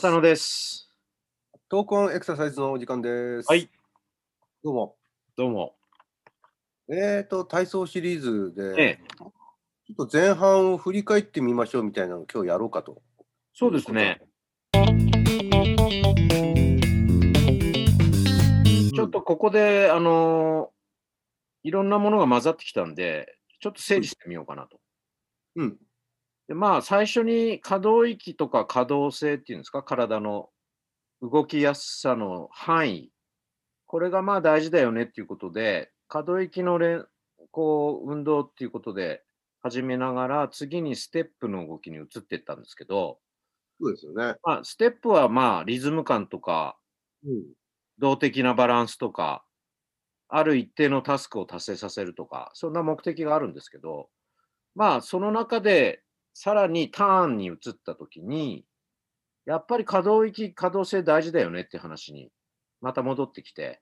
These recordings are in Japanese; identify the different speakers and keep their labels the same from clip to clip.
Speaker 1: 片野です。
Speaker 2: トークオンエクササイズのお時間です。
Speaker 1: はい。
Speaker 2: どうも。
Speaker 1: どうも。
Speaker 2: えーと、体操シリーズで、
Speaker 1: ええ、
Speaker 2: ちょっと前半を振り返ってみましょうみたいなのを今日やろうかと。
Speaker 1: そうですね。ちょっとここで、あのーいろんなものが混ざってきたんで、ちょっと整理してみようかなと。
Speaker 2: うん。
Speaker 1: でまあ、最初に可動域とか可動性っていうんですか、体の動きやすさの範囲。これがまあ大事だよねっていうことで、可動域のれんこう運動っていうことで始めながら、次にステップの動きに移っていったんですけど、
Speaker 2: そうですよね。
Speaker 1: まあ、ステップはまあリズム感とか、
Speaker 2: うん。
Speaker 1: 動的なバランスとか、ある一定のタスクを達成させるとか、そんな目的があるんですけど、まあ、その中で、さらにターンに移ったときに、やっぱり可動域、可動性大事だよねって話に、また戻ってきて、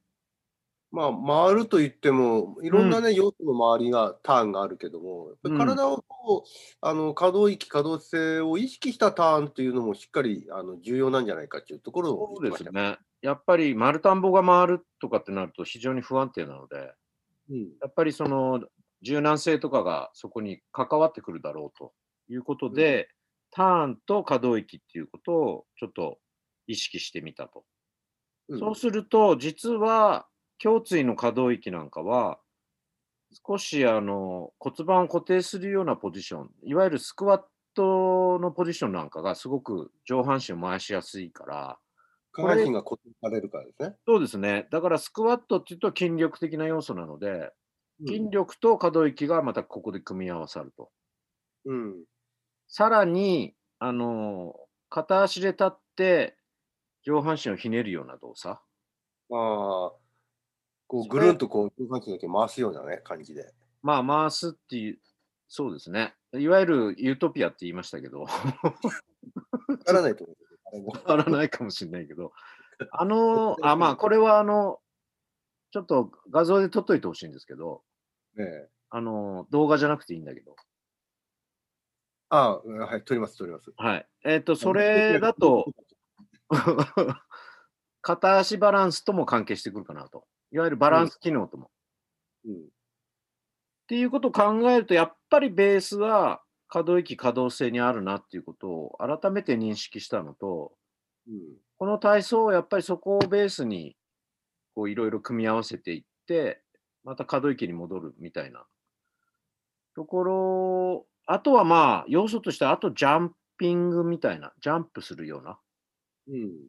Speaker 2: まあ、回ると言っても、いろんなね、要素の周りが、ターンがあるけども、体をこう、あの、可動域、可動性を意識したターンっていうのもしっかり、あの、重要なんじゃないかっていうところを
Speaker 1: そう。ですね。やっぱり丸田んぼが回るとかってなると非常に不安定なので、
Speaker 2: うん。
Speaker 1: やっぱりその柔軟性とかがそこに関わってくるだろうということで、ターンと可動域っていうことをちょっと意識してみたと。
Speaker 2: うん
Speaker 1: そうすると、実は胸椎の可動域なんかは、少しあの骨盤を固定するようなポジション、いわゆるスクワットのポジションなんかがすごく上半身を回しやすいから、
Speaker 2: 下半身が固定されるからですね。
Speaker 1: そうですね。だからスクワットっていうと筋力的な要素なので、
Speaker 2: うん
Speaker 1: 筋力と可動域がまたここで組み合わさると。
Speaker 2: うん。
Speaker 1: さらに、あの、片足で立って上半身をひねるような動作。
Speaker 2: まあ、こうぐるんとこう上半身だけ回すようなね、感じで。
Speaker 1: まあ、回すっていう、そうですね。いわゆるユートピアって言いましたけど、
Speaker 2: わからないと思う。
Speaker 1: わからないかもしれないけど、あの、あ、まあ、これはあの、ちょっと画像で撮っといてほしいんですけど、
Speaker 2: ねえ
Speaker 1: あの、動画じゃなくていいんだけど、
Speaker 2: あはい、撮ります、撮ります。
Speaker 1: はい。えっ、と、それだと、片足バランスとも関係してくるかなと。いわゆるバランス機能とも。
Speaker 2: うん。
Speaker 1: っていうことを考えると、やっぱりベースは可動域、可動性にあるなっていうことを改めて認識したのと、
Speaker 2: うん。
Speaker 1: この体操をやっぱりそこをベースにこういろいろ組み合わせていって、また可動域に戻るみたいなところ、あとはまあ要素としては、あとジャンピングみたいな、ジャンプするような。
Speaker 2: うん。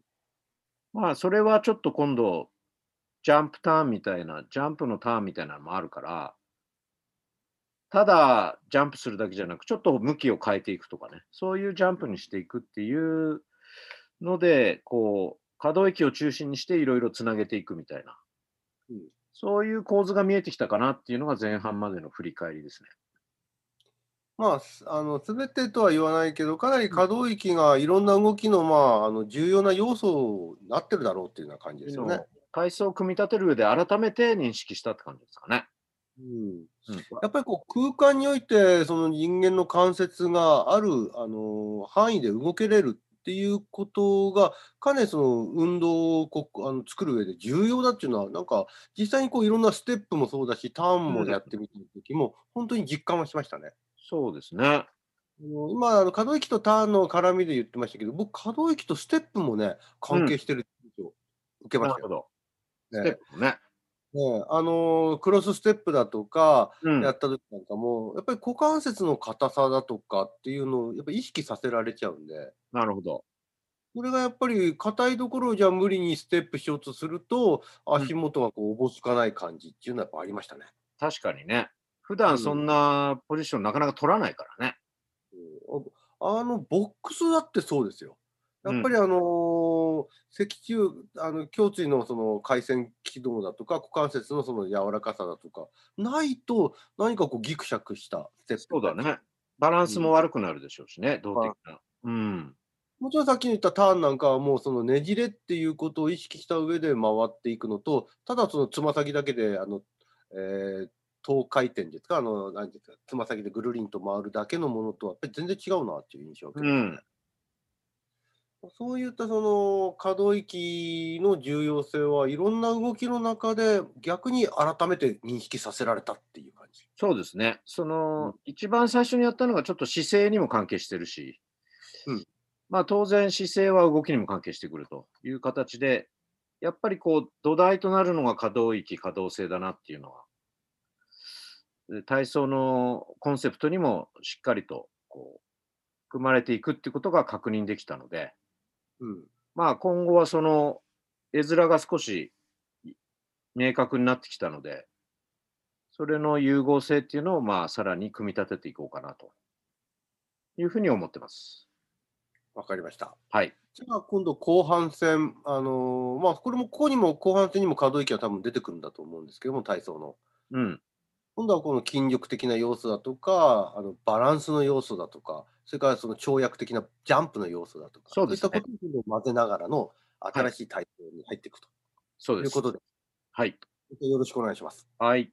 Speaker 1: まあそれはちょっと今度、ジャンプターンみたいな、ジャンプのターンみたいなのもあるから、ただジャンプするだけじゃなく、ちょっと向きを変えていくとかね、そういうジャンプにしていくっていうので、こう、可動域を中心にしていろいろつなげていくみたいな、
Speaker 2: うん
Speaker 1: そういう構図が見えてきたかなっていうのが前半までの振り返りですね。
Speaker 2: まあ、すあの、すべてとは言わないけど、かなり可動域がいろんな動きの、まあ、あの、重要な要素になってるだろうっていうような感じですよね。
Speaker 1: 体操を組み立てる上で改めて認識したって感じですかね。
Speaker 2: うん。
Speaker 1: うん
Speaker 2: やっぱりこう空間においてその人間の関節があるあの範囲で動けれるっていうことがかなりその運動をこうあの作る上で重要だっていうのはなんか実際にこういろんなステップもそうだしターンもやってみた時も本当に実感はしましたね。
Speaker 1: そうですね。
Speaker 2: あの今あの可動域とターンの絡みで言ってましたけど僕可動域とステップもね関係してるってを受けましたよ。
Speaker 1: なるほど。ス
Speaker 2: ね
Speaker 1: テップもね。
Speaker 2: ねあのクロスステップだとか
Speaker 1: うん
Speaker 2: やった時なんかも、やっぱり股関節の硬さだとかっていうのをやっぱり意識させられちゃうんで、
Speaker 1: なるほど。
Speaker 2: それがやっぱり硬いところをじゃあ無理にステップしようとすると、
Speaker 1: ん
Speaker 2: 足元がこうおぼつかない感じっていうのはやっぱありましたね。
Speaker 1: 確かにね。普段そんなポジションなかなか取らないからね。
Speaker 2: うんあのボックスだってそうですよ。やっぱりあのー脊柱、あの胸椎のその回線機能だとか、股関節のその柔らかさだとか、ないと何かこうギクシャクしたステップ
Speaker 1: そうだね。バランスも悪くなるでしょうしね、動的な。うん。
Speaker 2: もちろんさっき言ったターンなんかはもうそのねじれっていうことを意識した上で回っていくのと、ただそのつま先だけで、あの、えー、等回転ですか、あの、なんですか、つま先でぐるりんと回るだけのものとはやっぱり全然違うなっていう印象を受けましたね。そういったその可動域の重要性はいろんな動きの中で逆に改めて認識させられたっていう感じ。
Speaker 1: そうですね。その、
Speaker 2: うん
Speaker 1: 一番最初にやったのがちょっと姿勢にも関係してるし、
Speaker 2: うん
Speaker 1: まあ当然姿勢は動きにも関係してくるという形で、やっぱりこう土台となるのが可動域、可動性だなっていうのは、で体操のコンセプトにもしっかりとこう組まれていくっていうことが確認できたので、
Speaker 2: うん。
Speaker 1: まあ今後はその絵面が少しい明確になってきたので、それの融合性っていうのをまあさらに組み立てていこうかなというふうに思ってます。
Speaker 2: わかりました。
Speaker 1: はい。
Speaker 2: じゃあ今度後半戦、あのーまあこれもここにも後半戦にも可動域は多分出てくるんだと思うんですけども、体操の。
Speaker 1: うん。
Speaker 2: 今度はこの筋力的な要素だとか、あのバランスの要素だとか、それからその跳躍的なジャンプの要素だとか、
Speaker 1: そうですね
Speaker 2: いったことを混ぜながらの新しい体操に入っていくと
Speaker 1: そうです。
Speaker 2: いうことで、
Speaker 1: はい。
Speaker 2: よろしくお願いします。
Speaker 1: はい。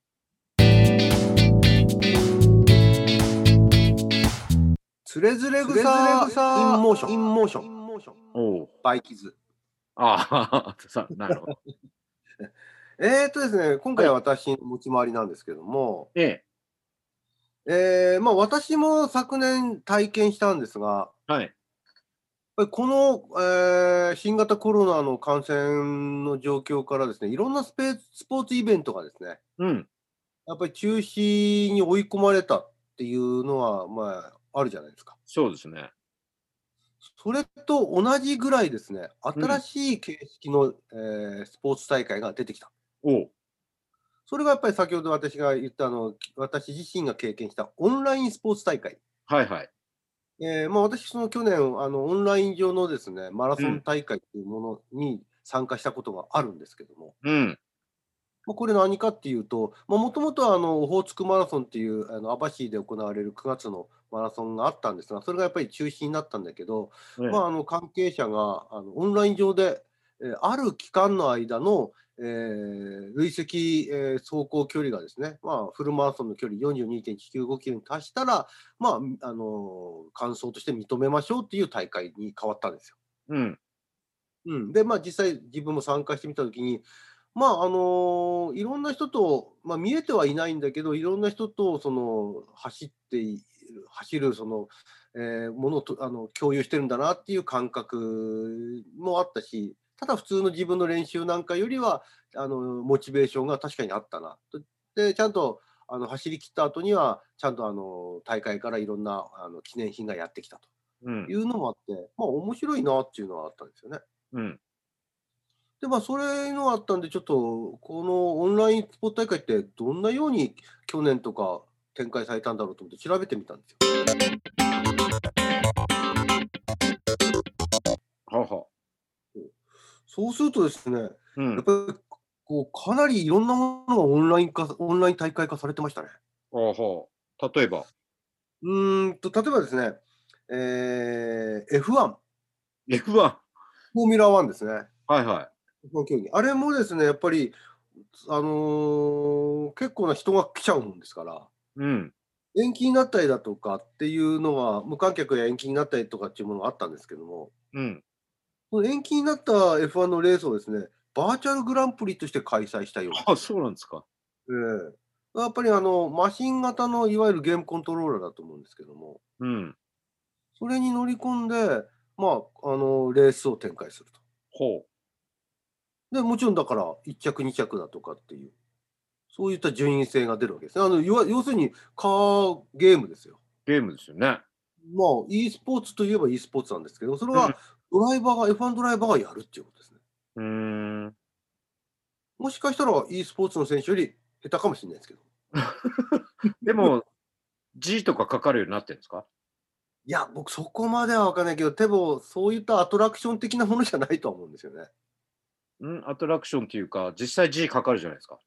Speaker 2: 徒然草、 in motion、in motion、
Speaker 1: おお。
Speaker 2: バイキズ。
Speaker 1: ああ、さなるほど。
Speaker 2: えーとですね、今回は私の持ち回りなんですけども、
Speaker 1: え
Speaker 2: えーまあ私も昨年体験したんですが、
Speaker 1: え。はい。
Speaker 2: この、えー新型コロナの感染の状況からですね、いろんなスペスポーツイベントがですね、
Speaker 1: うん。
Speaker 2: やっぱり中止に追い込まれたっていうのは、まあ、あるじゃないですか。
Speaker 1: そうですね。
Speaker 2: それと同じぐらいですね、新しい形式の、えースポーツ大会が出てきた。
Speaker 1: おお。
Speaker 2: それがやっぱり先ほど私が言ったあの、私自身が経験したオンラインスポーツ大会。
Speaker 1: はいはい。
Speaker 2: えーまあ、私、その去年あの、オンライン上のですねマラソン大会というものに参加したことがあるんですけども、
Speaker 1: うん。
Speaker 2: まあ、これ何かっていうと、もともとはあのオホーツクマラソンっていうあの網走で行われる9月のマラソンがあったんですが、それがやっぱり中止になったんだけど、
Speaker 1: ええ
Speaker 2: まあ、あの関係者があのオンライン上で、えーある期間の間の、えー累積、えー走行距離がですね、まあ、フルマラソンの距離42.195キロに達したら、まあ、あの完走として認めましょうっていう大会に変わったんですよ。
Speaker 1: うん。
Speaker 2: うん、で、まあ、実際自分も参加してみたときに、まああのいろんな人と、まあ、見えてはいないんだけど、いろんな人とその走ってい走るその、えーものをとあの共有してるんだなっていう感覚もあったし、ただ普通の自分の練習なんかよりはあのモチベーションが確かにあったな。とでちゃんとあの走り切った後には、ちゃんとあの大会からいろんなあの記念品がやってきたと
Speaker 1: うん
Speaker 2: い。うのもあって、まあ面白いなっていうのはあったんですよね。
Speaker 1: うん。
Speaker 2: で、まあ、それのあったんで、ちょっと、このオンラインスポーツ大会って、どんなように去年とか展開されたんだろうと思って調べてみたんですよ。
Speaker 1: はは。
Speaker 2: そうするとですね、
Speaker 1: うん。
Speaker 2: やっぱりこうかなりいろんなものがオンライン化、オンライン大会化されてましたね。
Speaker 1: はは。例えば？
Speaker 2: うーんと、例えばですね、えー F1、
Speaker 1: F1。
Speaker 2: フォーミュラー1ですね。
Speaker 1: はいは
Speaker 2: F1 競技。あれもですね、やっぱり、あのー結構な人が来ちゃうんですから。
Speaker 1: い。うん。
Speaker 2: 延期になったりだとかっていうのは、無観客や延期になったりとかっていうものがあったんですけども、
Speaker 1: うん。
Speaker 2: 延期になった F1 のレースをですね、バーチャルグランプリとして開催したようです。
Speaker 1: あ、そうなんですか。
Speaker 2: ええやっぱりあのマシン型のいわゆるゲームコントローラーだと思うんですけども、
Speaker 1: うん。
Speaker 2: それに乗り込んで、まあ、あのレースを展開すると。
Speaker 1: ほ
Speaker 2: でもちろんだから1着、2着だとかっていう、そういった順位性が出るわけですね。あの要するにカーゲームですよ。
Speaker 1: う。ゲームですよね。
Speaker 2: まあ、e スポーツといえば e スポーツなんですけど、それ
Speaker 1: うん
Speaker 2: はドライバーが、F1 ドライバーがやるっていうことですね。
Speaker 1: うーん。
Speaker 2: もしかしたら e スポーツの選手より下手かもしれないですけど。
Speaker 1: でも、G とかかかるようになってるんですか？
Speaker 2: いや、僕そこまでは分かんないけど、でもそういったアトラクション的なものじゃないとは思うんですよね。
Speaker 1: うん、アトラクションっていうか、実際 G かかるじゃないですか。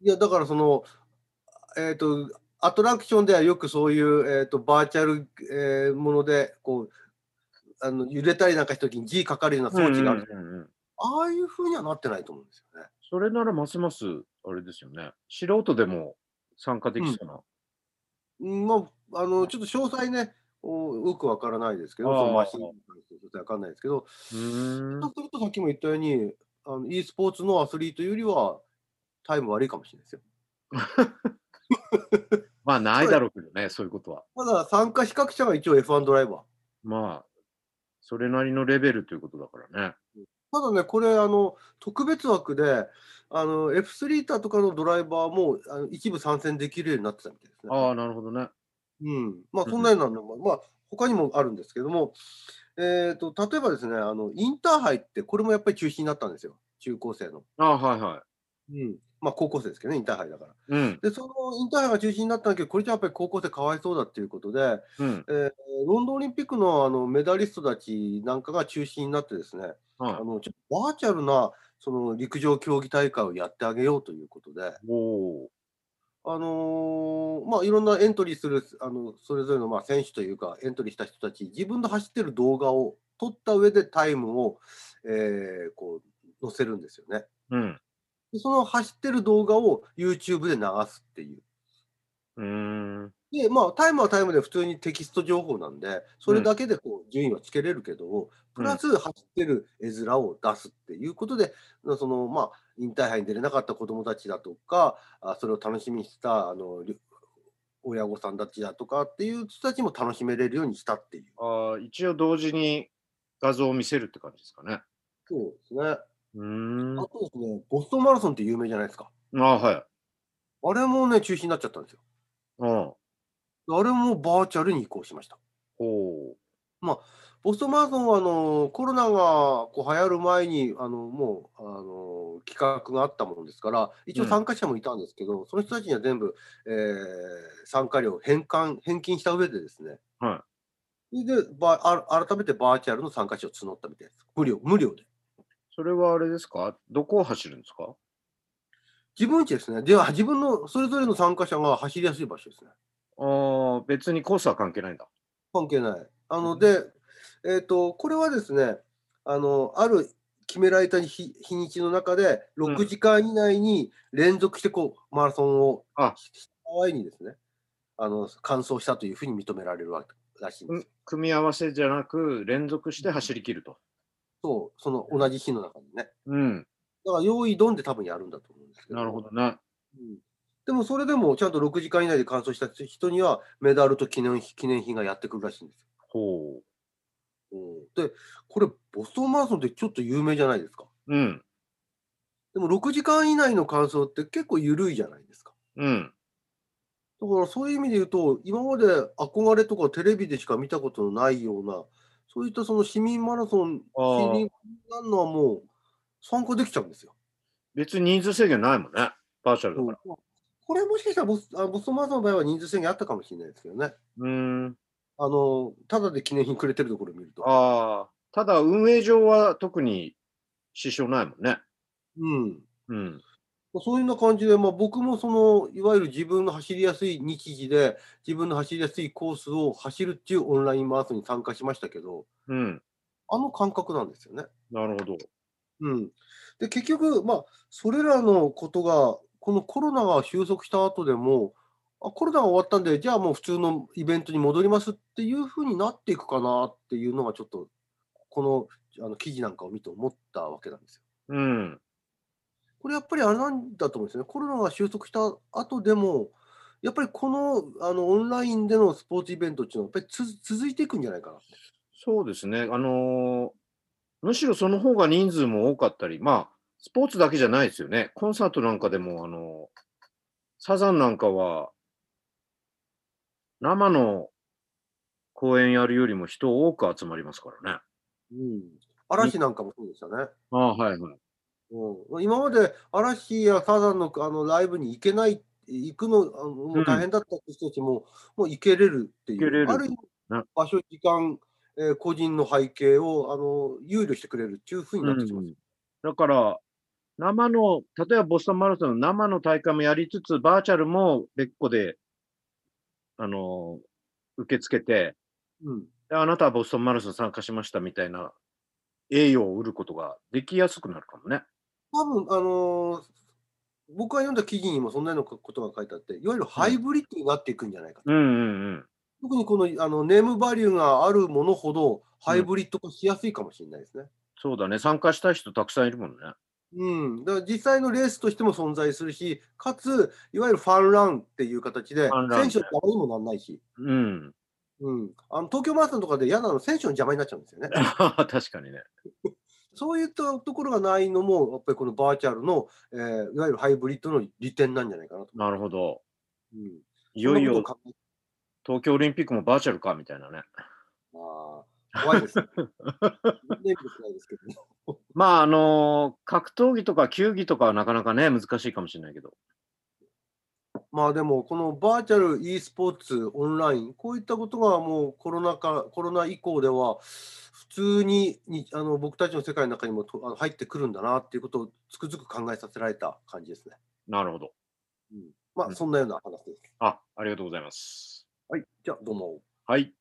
Speaker 2: いや、だからその、えっ、と、アトラクションではよくそういう、えー、とバーチャル、えーものでこうあの揺れたりなんかした時に G かかるような装置がある、
Speaker 1: うんうんうんうん
Speaker 2: ああいうふうにはなってないと思うんですよね。
Speaker 1: それならますます、あれですよね。素人でも参加できそうな。
Speaker 2: うんまあ、あのちょっと詳細ね、およくわからないですけど、そのマシンに関してわかんないですけど、そうするとさっきも言ったように、あの e スポーツのアスリートよりはタイム悪いかもしれないですよ。
Speaker 1: まあ、ないだろうけどね、そういうことは。
Speaker 2: た だ参加資格者が一応 F1 ドライバー。
Speaker 1: まあ、それなりのレベルということだからね。
Speaker 2: ただね、これ、あの特別枠で、あの F3 タとかのドライバーもあの一部参戦できるようになってたみたいですね。
Speaker 1: ああ、なるほどね。
Speaker 2: うん、まあ
Speaker 1: うん
Speaker 2: そんなようなのも、まあ他にもあるんですけども、えー、と例えばですねあの、インターハイって、これもやっぱり中止になったんですよ、中高生の。
Speaker 1: ああ、はいは
Speaker 2: うんまあ、高校生ですけどね、インターハイだから。
Speaker 1: い。うん、
Speaker 2: で、そのインターハイが中止になったんだけど、これじゃやっぱり高校生かわいそうだっていうことで、
Speaker 1: うん、
Speaker 2: えーロンドンオリンピックのあのメダリストたちなんかが中止になってですね、あ
Speaker 1: はい。
Speaker 2: のちょっとバーチャルなその陸上競技大会をやってあげようということで、
Speaker 1: おお
Speaker 2: あのーまあ、いろんなエントリーするあのそれぞれのまあ選手というか、エントリーした人たち、自分の走ってる動画を撮った上でタイムを、えーこう載せるんですよね。
Speaker 1: ー。うん。
Speaker 2: でその走ってる動画を YouTube で流すっていう。
Speaker 1: うーん。
Speaker 2: で、まあ、タイムはタイムで普通にテキスト情報なんで、それだけでこう順位はつけれるけど、プラス走ってる絵面を出すっていうことで、そのまあ、インターハイに出れなかった子どもたちだとか、あそれを楽しみにしたあのり親御さんたちだとかっていう人たちも楽しめれるようにしたっていう。
Speaker 1: ああ、一応同時に画像を見せるって感じですかね。
Speaker 2: そうですね。
Speaker 1: うーん。あ
Speaker 2: あとですね、ボストンマラソンって有名じゃないですか。
Speaker 1: あ、はい。
Speaker 2: あれもね、中止になっちゃったんですよ。
Speaker 1: うん。
Speaker 2: あれもバーチャルに移行しました。
Speaker 1: おお。
Speaker 2: ボストンマラソンはあのコロナがこう流行る前にあのもうあの企画があったものですから、一応参加者もいたんですけど、その人たちには全部、えー参加料を返還返金した上でですね、
Speaker 1: は
Speaker 2: それでばあ改めてバーチャルの参加者を募ったみたいです。無料無料で。
Speaker 1: それはあれですか？どこを走るんですか？
Speaker 2: 自分家ですね。では、自分のそれぞれの参加者が走りやすい場所ですね。
Speaker 1: ああ、別にコースは関係ないんだ。
Speaker 2: 関係ない。あの、
Speaker 1: うん
Speaker 2: で、えっ、と、これはですね、あの、ある決められた日日にちの中で、
Speaker 1: うん
Speaker 2: 6時間以内に連続してこう、マラソンを
Speaker 1: あ
Speaker 2: した場合にですね、あの、完走したというふうに認められるわけらしいんですよ。
Speaker 1: 組み合わせじゃなく、連続して走り切ると。
Speaker 2: そう、その同じ日の中にね。
Speaker 1: うん。
Speaker 2: だから、用意ドンで多分やるんだと思うんですけど。
Speaker 1: なるほどね。
Speaker 2: うんでも、それでもちゃんと6時間以内で完走した人には、メダルと記念記念品がやってくるらしいんですよ。
Speaker 1: ほ
Speaker 2: うんで、これ、ボストンマラソンってちょっと有名じゃないですか。
Speaker 1: う。うん。
Speaker 2: でも6時間以内の完走って結構緩いじゃないですか。
Speaker 1: うん。
Speaker 2: だからそういう意味で言うと、今まで憧れとかテレビでしか見たことのないような、そういったその市民マラソン、市
Speaker 1: あー
Speaker 2: 民なるのはもう参加できちゃうんですよ。
Speaker 1: 別に人数制限ないもんね。バーチャルだ
Speaker 2: うん
Speaker 1: から。
Speaker 2: これもしかしたらボスあボストンマラソンの場合は人数制限あったかもしれないですけどね。
Speaker 1: うーん。
Speaker 2: あの、ただで記念品くれてるところを見ると。
Speaker 1: ああ。ただ、運営上は特に支障ないもんね。
Speaker 2: うん。
Speaker 1: うん。
Speaker 2: そういうような感じで、まあ、僕もそのいわゆる自分の走りやすい日時で自分の走りやすいコースを走るっていうオンラインマラソンに参加しましたけど、
Speaker 1: うん。
Speaker 2: あの感覚なんですよね。
Speaker 1: なるほど。
Speaker 2: うん、で結局、まあ、それらのことがこのコロナが収束した後でもあコロナが終わったんでじゃあもう普通のイベントに戻りますっていうふうになっていくかなっていうのがちょっとこのあの記事なんかを見て思ったわけなんですよ。
Speaker 1: うん。
Speaker 2: これやっぱりあれなんだと思うんですよね。コロナが収束した後でも、やっぱりこのあのオンラインでのスポーツイベントっていうのはやっぱりつ続いていくんじゃないかな。
Speaker 1: そうですね。あのーむしろその方が人数も多かったり、まあ、スポーツだけじゃないですよね。コンサートなんかでも、あのサザンなんかは、生の公演やるよりも人多く集まりますからね。
Speaker 2: うん、嵐なんかもそうでしたね。
Speaker 1: ああ、はいはい。
Speaker 2: うん、今まで嵐やサザンのあのライブに行けない、行くのあのもう大変だった人たちも、もう行けれるっていう、ある意味
Speaker 1: ね
Speaker 2: 場所、時間、えー個人の背景をあの憂慮してくれるっていうふうになってきます。
Speaker 1: うん。だから、生の、例えばボストンマラソンの生の大会もやりつつ、バーチャルも別個で、あの受け付けて、
Speaker 2: うん。
Speaker 1: であなたはボストンマラソン参加しましたみたいな栄誉を売ることができやすくなるかもね。
Speaker 2: 多分あのー僕が読んだ記事にもそんなようなことが書いてあって、いわゆるハイブリッドになっていくんじゃないかと。
Speaker 1: うんうんうん。
Speaker 2: 特にこのあのネームバリューがあるものほど、ハイブリッド化しやすいかもしれないですね。
Speaker 1: そうだね。参加したい人たくさんいるもんね。
Speaker 2: うん、だから実際のレースとしても存在するし、かつ、いわゆるファンランっていう形で、選手の邪魔にもなんないし、
Speaker 1: うん。
Speaker 2: うん、あの東京マラソンとかで嫌なの、選手の邪魔になっちゃうんですよね。
Speaker 1: 確かにね。
Speaker 2: そういったところがないのも、やっぱりこのバーチャルの、えーいわゆるハイブリッドの利点なんじゃないかなと。
Speaker 1: なるほど。
Speaker 2: うん、
Speaker 1: いよいよ東京オリンピックもバーチャルかみたいなね。
Speaker 2: あー怖いですね。ですけどね。
Speaker 1: まあ、あの格闘技とか球技とかはなかなかね、難しいかもしれないけど。
Speaker 2: まあでも、このバーチャル e スポーツオンライン、こういったことがもうコロナ禍、コロナ以降では、普通ににあの僕たちの世界の中にもとあの入ってくるんだなっていうことをつくづく考えさせられた感じですね。
Speaker 1: なるほど。
Speaker 2: うん、まあ、
Speaker 1: うん
Speaker 2: そんなような話です。
Speaker 1: あ、ありがとうございます。
Speaker 2: はい、じゃあどうも。
Speaker 1: はい。